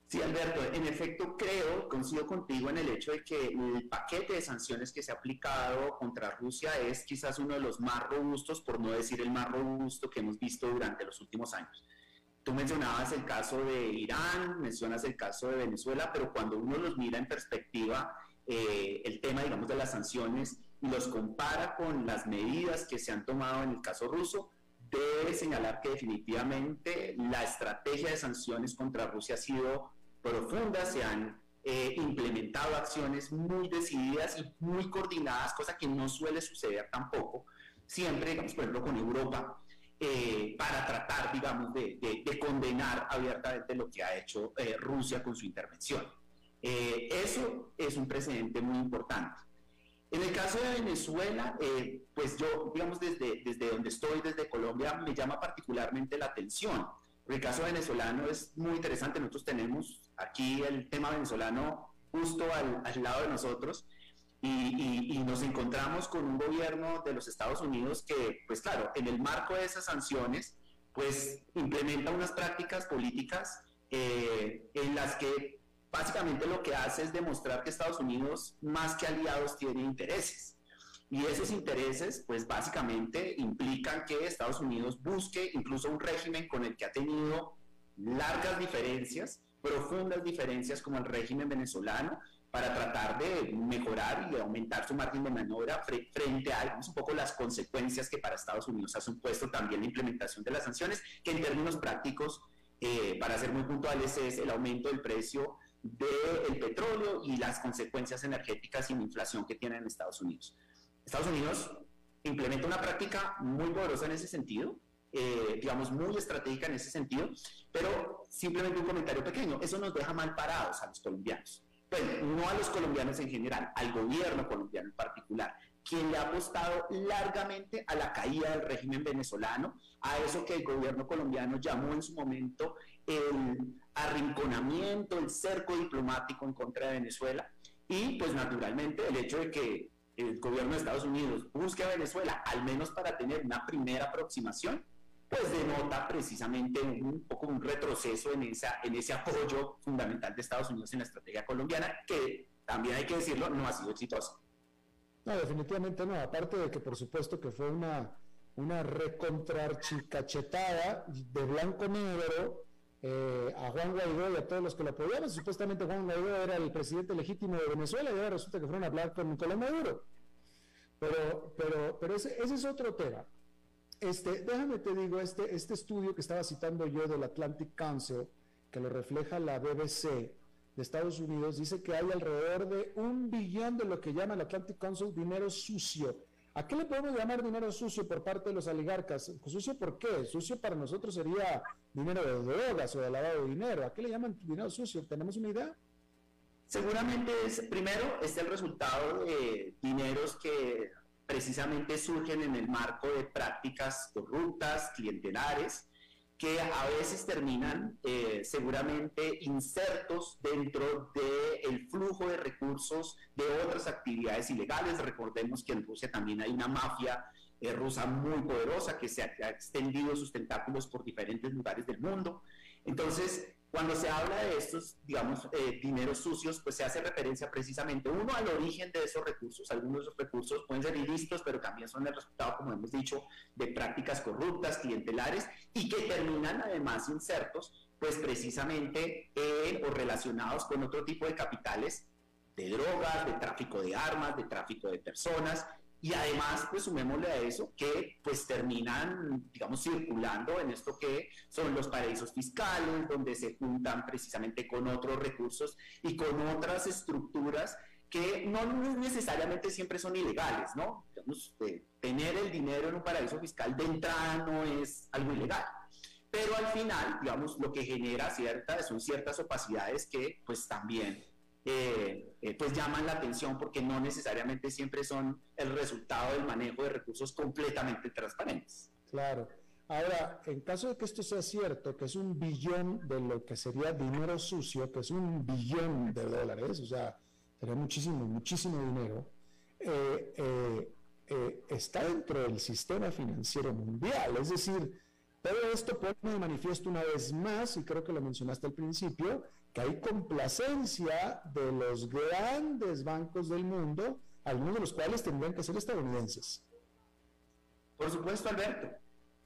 Sí, Alberto, en efecto creo, coincido contigo en el hecho de que el paquete de sanciones que se ha aplicado contra Rusia es quizás uno de los más robustos, por no decir el más robusto que hemos visto durante los últimos años. Tú mencionabas el caso de Irán, mencionas el caso de Venezuela, pero cuando uno los mira en perspectiva, eh, el tema, digamos, de las sanciones y los compara con las medidas que se han tomado en el caso ruso, debe señalar que definitivamente la estrategia de sanciones contra Rusia ha sido profundas, se han eh, implementado acciones muy decididas y muy coordinadas, cosa que no suele suceder tampoco, siempre, digamos, por ejemplo, con Europa, eh, para tratar, digamos, de, condenar abiertamente lo que ha hecho eh, Rusia con su intervención. eso es un precedente muy importante. En el caso de Venezuela, pues yo, digamos, desde, desde donde estoy, desde Colombia, me llama particularmente la atención el caso venezolano es muy interesante. Nosotros tenemos aquí el tema venezolano justo al, lado de nosotros y, nos encontramos con un gobierno de los Estados Unidos que, pues claro, en el marco de esas sanciones, pues implementa unas prácticas políticas eh, en las que básicamente lo que hace es demostrar que Estados Unidos, más que aliados, tiene intereses. Y esos intereses, pues básicamente implican que Estados Unidos busque incluso un régimen con el que ha tenido largas diferencias, profundas diferencias como el régimen venezolano, para tratar de mejorar y de aumentar su margen de maniobra frente a un poco las consecuencias que para Estados Unidos ha supuesto también la implementación de las sanciones, que en términos prácticos, eh, para ser muy puntuales, es el aumento del precio del petróleo y las consecuencias energéticas y la inflación que tiene en Estados Unidos. Estados Unidos implementa una práctica muy poderosa en ese sentido, eh, digamos, muy estratégica en ese sentido, pero simplemente un comentario pequeño, eso nos deja mal parados a los colombianos. Bueno, no a los colombianos en general, al gobierno colombiano en particular, quien le ha apostado largamente a la caída del régimen venezolano, a eso que el gobierno colombiano llamó en su momento el arrinconamiento, el cerco diplomático en contra de Venezuela, y pues naturalmente el hecho de que el gobierno de Estados Unidos busque a Venezuela, al menos para tener una primera aproximación, pues denota precisamente un poco un retroceso en, esa, en ese apoyo fundamental de Estados Unidos en la estrategia colombiana, que también hay que decirlo, no ha sido exitoso. No, definitivamente no. Aparte de que por supuesto que fue una, una recontrarchicachetada de blanco negro eh, a Juan Guaidó y a todos los que lo apoyaban. Supuestamente Juan Guaidó era el presidente legítimo de Venezuela y ahora resulta que fueron a hablar con Nicolás Maduro. Pero, pero, pero ese, ese es otro tema. Este, déjame te digo, este, este estudio que estaba citando yo del Atlantic Council, que lo refleja la BBC de Estados Unidos, dice que hay alrededor de un billón de lo que llama el Atlantic Council dinero sucio. ¿A qué le podemos llamar dinero sucio por parte de los oligarcas? ¿Sucio por qué? Sucio para nosotros sería dinero de drogas o de lavado de dinero. ¿A qué le llaman dinero sucio? ¿Tenemos una idea? Seguramente es, primero, es el resultado de dineros que precisamente surgen en el marco de prácticas corruptas, clientelares, que a veces terminan eh, seguramente insertos dentro del flujo de recursos de otras actividades ilegales. Recordemos que en Rusia también hay una mafia eh, rusa muy poderosa que se ha, ha, extendido sus tentáculos por diferentes lugares del mundo. Entonces, cuando se habla de estos, digamos, eh, dineros sucios, pues se hace referencia precisamente, uno, al origen de esos recursos. Algunos de esos recursos pueden ser ilícitos, pero también son el resultado, como hemos dicho, de prácticas corruptas, clientelares, y que terminan además insertos, pues precisamente en, o relacionados con otro tipo de capitales de drogas, de tráfico de armas, de tráfico de personas, y además, pues sumémosle a eso que pues terminan, digamos, circulando en esto que son los paraísos fiscales, donde se juntan precisamente con otros recursos y con otras estructuras que no necesariamente siempre son ilegales, ¿no? Digamos, tener el dinero en un paraíso fiscal de entrada no es algo ilegal. Pero al final, digamos, lo que genera cierta, son ciertas opacidades que pues también eh, eh, pues llaman la atención porque no necesariamente siempre son el resultado del manejo de recursos completamente transparentes. Claro. Ahora, en caso de que esto sea cierto, que es un billón de lo que sería dinero sucio, que es un billón de dólares, o sea, sería muchísimo, muchísimo dinero, eh, está dentro del sistema financiero mundial. Es decir, todo esto pone de manifiesto una vez más, y creo que lo mencionaste al principio, que hay complacencia de los grandes bancos del mundo, algunos de los cuales tendrían que ser estadounidenses. Por supuesto, Alberto.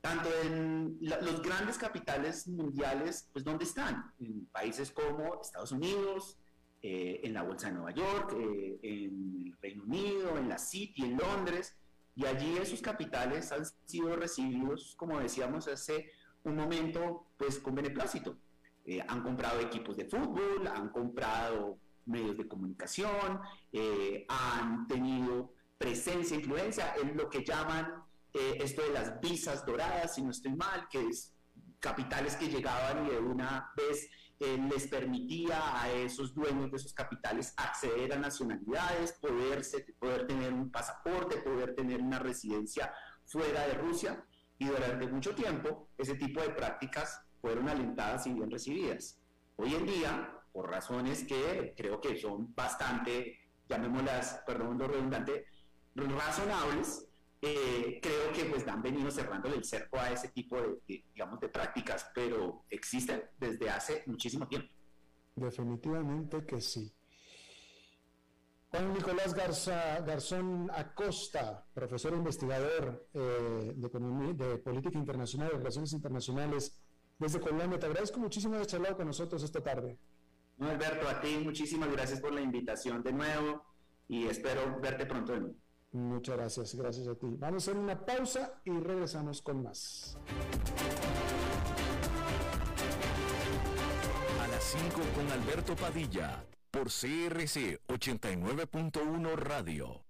Tanto en los grandes capitales mundiales, pues ¿dónde están? En países como Estados Unidos, eh, en la Bolsa de Nueva York, eh, en el Reino Unido, en la City, en Londres, y allí esos capitales han sido recibidos, como decíamos hace un momento, pues con beneplácito eh, han comprado equipos de fútbol, han comprado medios de comunicación, eh, han tenido presencia, influencia en lo que llaman eh, esto de las visas doradas, si no estoy mal, que es capitales que llegaban y de una vez les permitía a esos dueños de esos capitales acceder a nacionalidades, poderse, poder tener un pasaporte, poder tener una residencia fuera de Rusia. Y durante mucho tiempo ese tipo de prácticas fueron alentadas y bien recibidas. Hoy en día, por razones que creo que son bastante, llamémoslas, perdón lo redundante, razonables, eh, creo que pues han venido cerrando el cerco a ese tipo de, digamos, de prácticas, pero existen desde hace muchísimo tiempo. Definitivamente que sí. Juan Nicolás Garza, Garzón Acosta, profesor e investigador eh, de, de Política Internacional, de Relaciones Internacionales desde Colombia. Te agradezco muchísimo haber charlado con nosotros esta tarde. No, Alberto, a ti muchísimas gracias por la invitación de nuevo y espero verte pronto de nuevo. Muchas gracias, gracias a ti. Vamos a hacer una pausa y regresamos con más. A las 5 con Alberto Padilla, por CRC 89.1 Radio.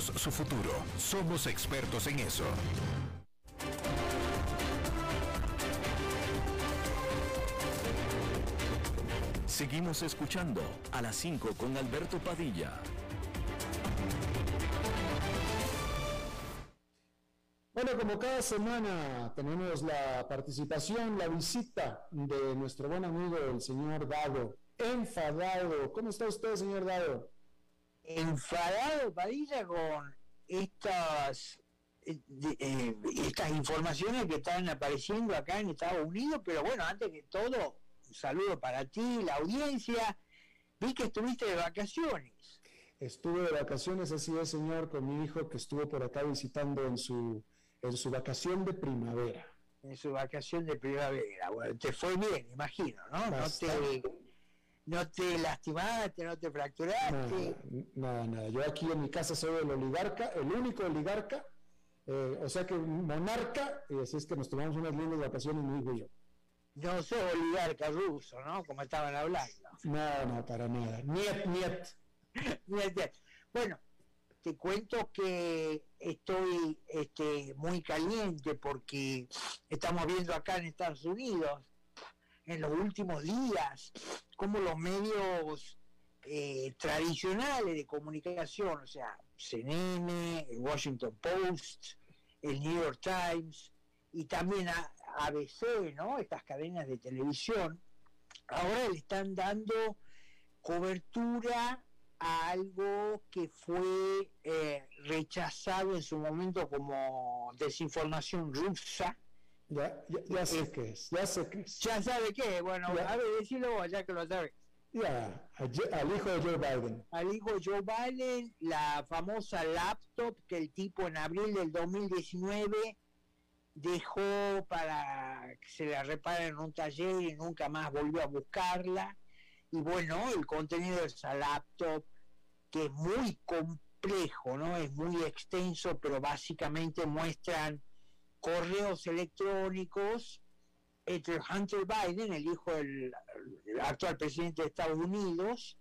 su futuro. Somos expertos en eso. Seguimos escuchando a las 5 con Alberto Padilla. Bueno, como cada semana tenemos la participación, la visita de nuestro buen amigo el señor Dado. Enfadado. ¿Cómo está usted, señor Dado? Enfadado Padilla con estas eh, eh, estas informaciones que están apareciendo acá en Estados Unidos, pero bueno, antes que todo, un saludo para ti, la audiencia. Vi que estuviste de vacaciones. Estuve de vacaciones, así es, señor, con mi hijo que estuvo por acá visitando en su, en su vacación de primavera. En su vacación de primavera. Bueno, te fue bien, imagino, ¿no? No te, no te lastimaste, no te fracturaste. Nada, nada, Yo aquí en mi casa soy el oligarca, el único oligarca, eh, o sea que monarca, y así es que nos tomamos unas lindas vacaciones, mi hijo y yo. No soy oligarca ruso, ¿no? Como estaban hablando. No, no, para nada. Niet, niet. niet, Bueno, te cuento que estoy este, muy caliente porque estamos viendo acá en Estados Unidos en los últimos días, como los medios eh, tradicionales de comunicación, o sea, CNN, el Washington Post, el New York Times y también a ABC, ¿no? Estas cadenas de televisión, ahora le están dando cobertura a algo que fue eh, rechazado en su momento como desinformación rusa, ya, ya, sé qué es, ya sé qué es. Ya sabe qué, bueno, a ver, decirlo ya que lo sabe. Ya, al hijo de Joe Biden. Al hijo de Joe Biden, la famosa laptop que el tipo en abril del 2019 dejó para que se la reparen en un taller y nunca más volvió a buscarla. Y bueno, el contenido de esa laptop, que es muy complejo, ¿no? Es muy extenso, pero básicamente muestran correos electrónicos entre Hunter Biden, el hijo del actual presidente de Estados Unidos,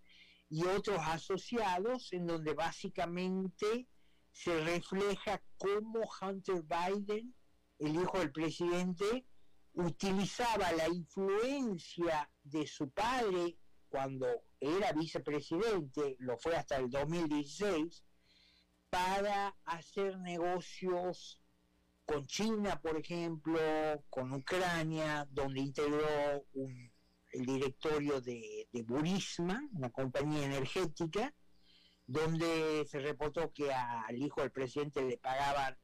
y otros asociados, en donde básicamente se refleja cómo Hunter Biden, el hijo del presidente, utilizaba la influencia de su padre cuando era vicepresidente, lo fue hasta el 2016, para hacer negocios con China, por ejemplo, con Ucrania, donde integró el directorio de, Burisma, una compañía energética, donde se reportó que al hijo del presidente le pagaban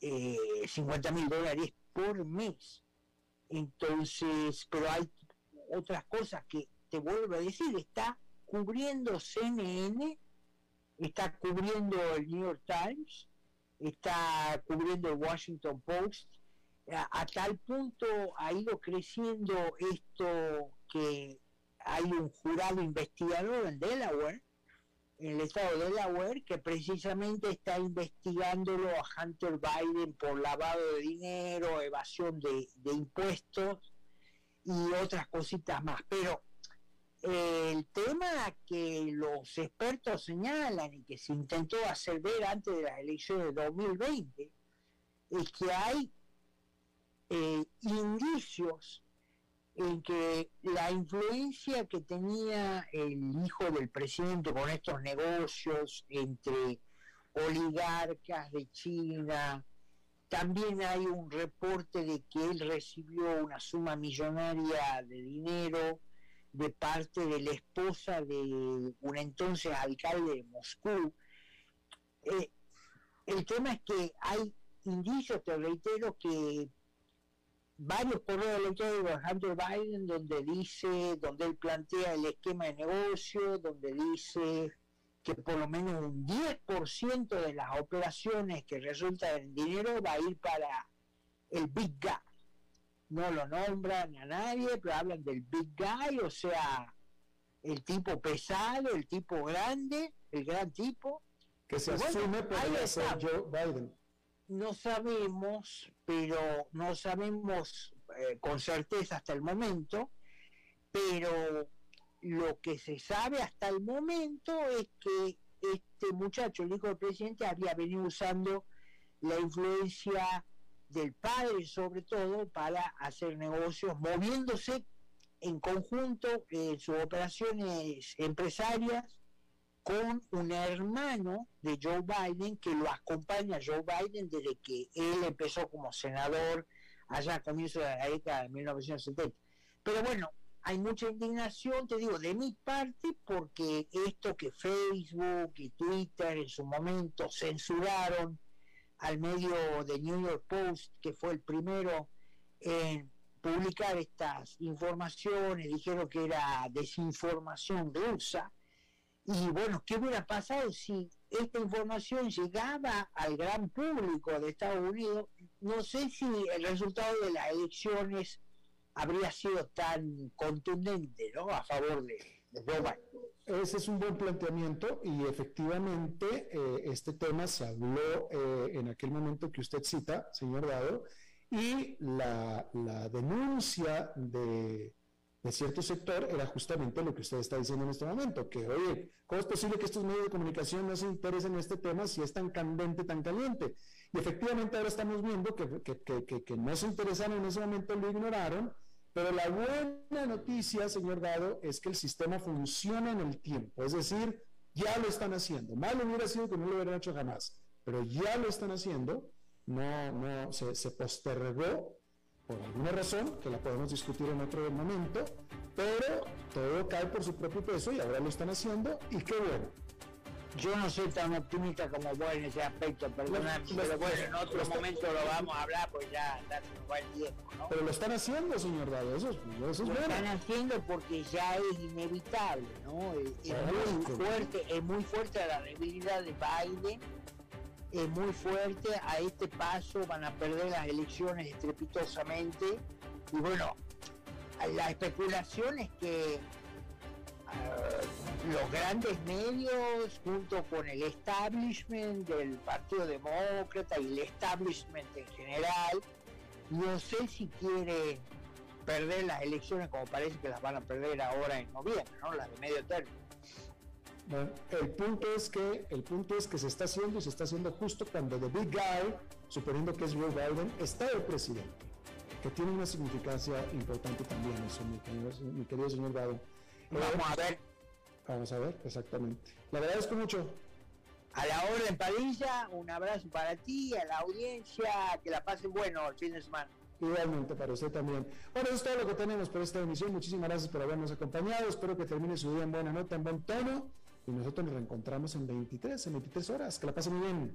eh, 50 mil dólares por mes. Entonces, pero hay otras cosas que te vuelvo a decir, está cubriendo CNN, está cubriendo el New York Times, está cubriendo el Washington Post, a, tal punto ha ido creciendo esto que hay un jurado investigador en Delaware, en el estado de Delaware, que precisamente está investigándolo a Hunter Biden por lavado de dinero, evasión de, impuestos y otras cositas más. Pero el tema que los expertos señalan y que se intentó hacer ver antes de las elecciones de 2020 es que hay eh, indicios en que la influencia que tenía el hijo del presidente con estos negocios entre oligarcas de China, también hay un reporte de que él recibió una suma millonaria de dinero de parte de la esposa de un entonces alcalde de Moscú. Eh, el tema es que hay indicios, te reitero, que varios correos electrónicos de Hunter Biden donde dice, donde él plantea el esquema de negocio, donde dice que por lo menos un 10% de las operaciones que resultan en dinero va a ir para el Big Guy. No lo nombran a nadie, pero hablan del Big Guy, o sea, el tipo pesado, el tipo grande, el gran tipo. Que se asume ser Joe Biden no sabemos, pero no sabemos eh, con certeza hasta el momento, pero lo que se sabe hasta el momento es que este muchacho, el hijo del presidente, había venido usando la influencia del padre sobre todo para hacer negocios, moviéndose en conjunto en sus operaciones empresarias con un hermano de Joe Biden que lo acompaña a Joe Biden desde que él empezó como senador allá a comienzos de la década de 1970. Pero bueno, hay mucha indignación, te digo, de mi parte, porque esto que Facebook y Twitter en su momento censuraron al medio de New York Post, que fue el primero en publicar estas informaciones, dijeron que era desinformación rusa, y bueno, ¿qué hubiera pasado si esta información llegaba al gran público de Estados Unidos? No sé si el resultado de las elecciones habría sido tan contundente, ¿no? A favor de, Biden. Ese es un buen planteamiento y efectivamente eh, este tema se habló eh, en aquel momento que usted cita, señor Dado, y la denuncia de de cierto sector era justamente lo que usted está diciendo en este momento, que oye, ¿cómo es posible que estos medios de comunicación no se interesen en este tema si es tan candente, tan caliente? Y efectivamente ahora estamos viendo que, que, no se interesaron en ese momento, lo ignoraron, pero la buena noticia, señor Dado, es que el sistema funciona en el tiempo, es decir, ya lo están haciendo. Mal hubiera sido que no lo hubieran hecho jamás, pero ya lo están haciendo, no, no, se, se postergó por alguna razón, que la podemos discutir en otro momento, pero todo cae por su propio peso y ahora lo están haciendo y qué bueno. Yo no soy tan optimista como vos en ese aspecto, perdóname, pero bueno, en otro momento lo vamos a hablar, pues ya, ya se nos va el tiempo, ¿no? Pero lo están haciendo, señor Dado, eso, es, eso es Lo están haciendo porque ya es inevitable, ¿no? Es, muy fuerte, es muy fuerte la debilidad de Biden es muy fuerte, a este paso van a perder las elecciones estrepitosamente y bueno, la especulación es que los grandes medios junto con el establishment del Partido Demócrata y el establishment en general, no sé si quiere perder las elecciones como parece que las van a perder ahora en noviembre, ¿no? las de medio término el punto es que el punto es que se está haciendo y se está haciendo justo cuando the big guy, suponiendo que es Joe Biden, está el presidente, que tiene una significancia importante también eso, mi, querido, señor Biden. Vamos a ver. Vamos a ver, exactamente. Le agradezco mucho. A la orden Padilla, un abrazo para ti, a la audiencia, que la pasen bueno el fin de semana. Igualmente para usted también. Bueno, eso es todo lo que tenemos por esta emisión. Muchísimas gracias por habernos acompañado. Espero que termine su día en buena nota, en buen tono y nosotros nos reencontramos en 23, en 23 horas. Que la pasen muy bien.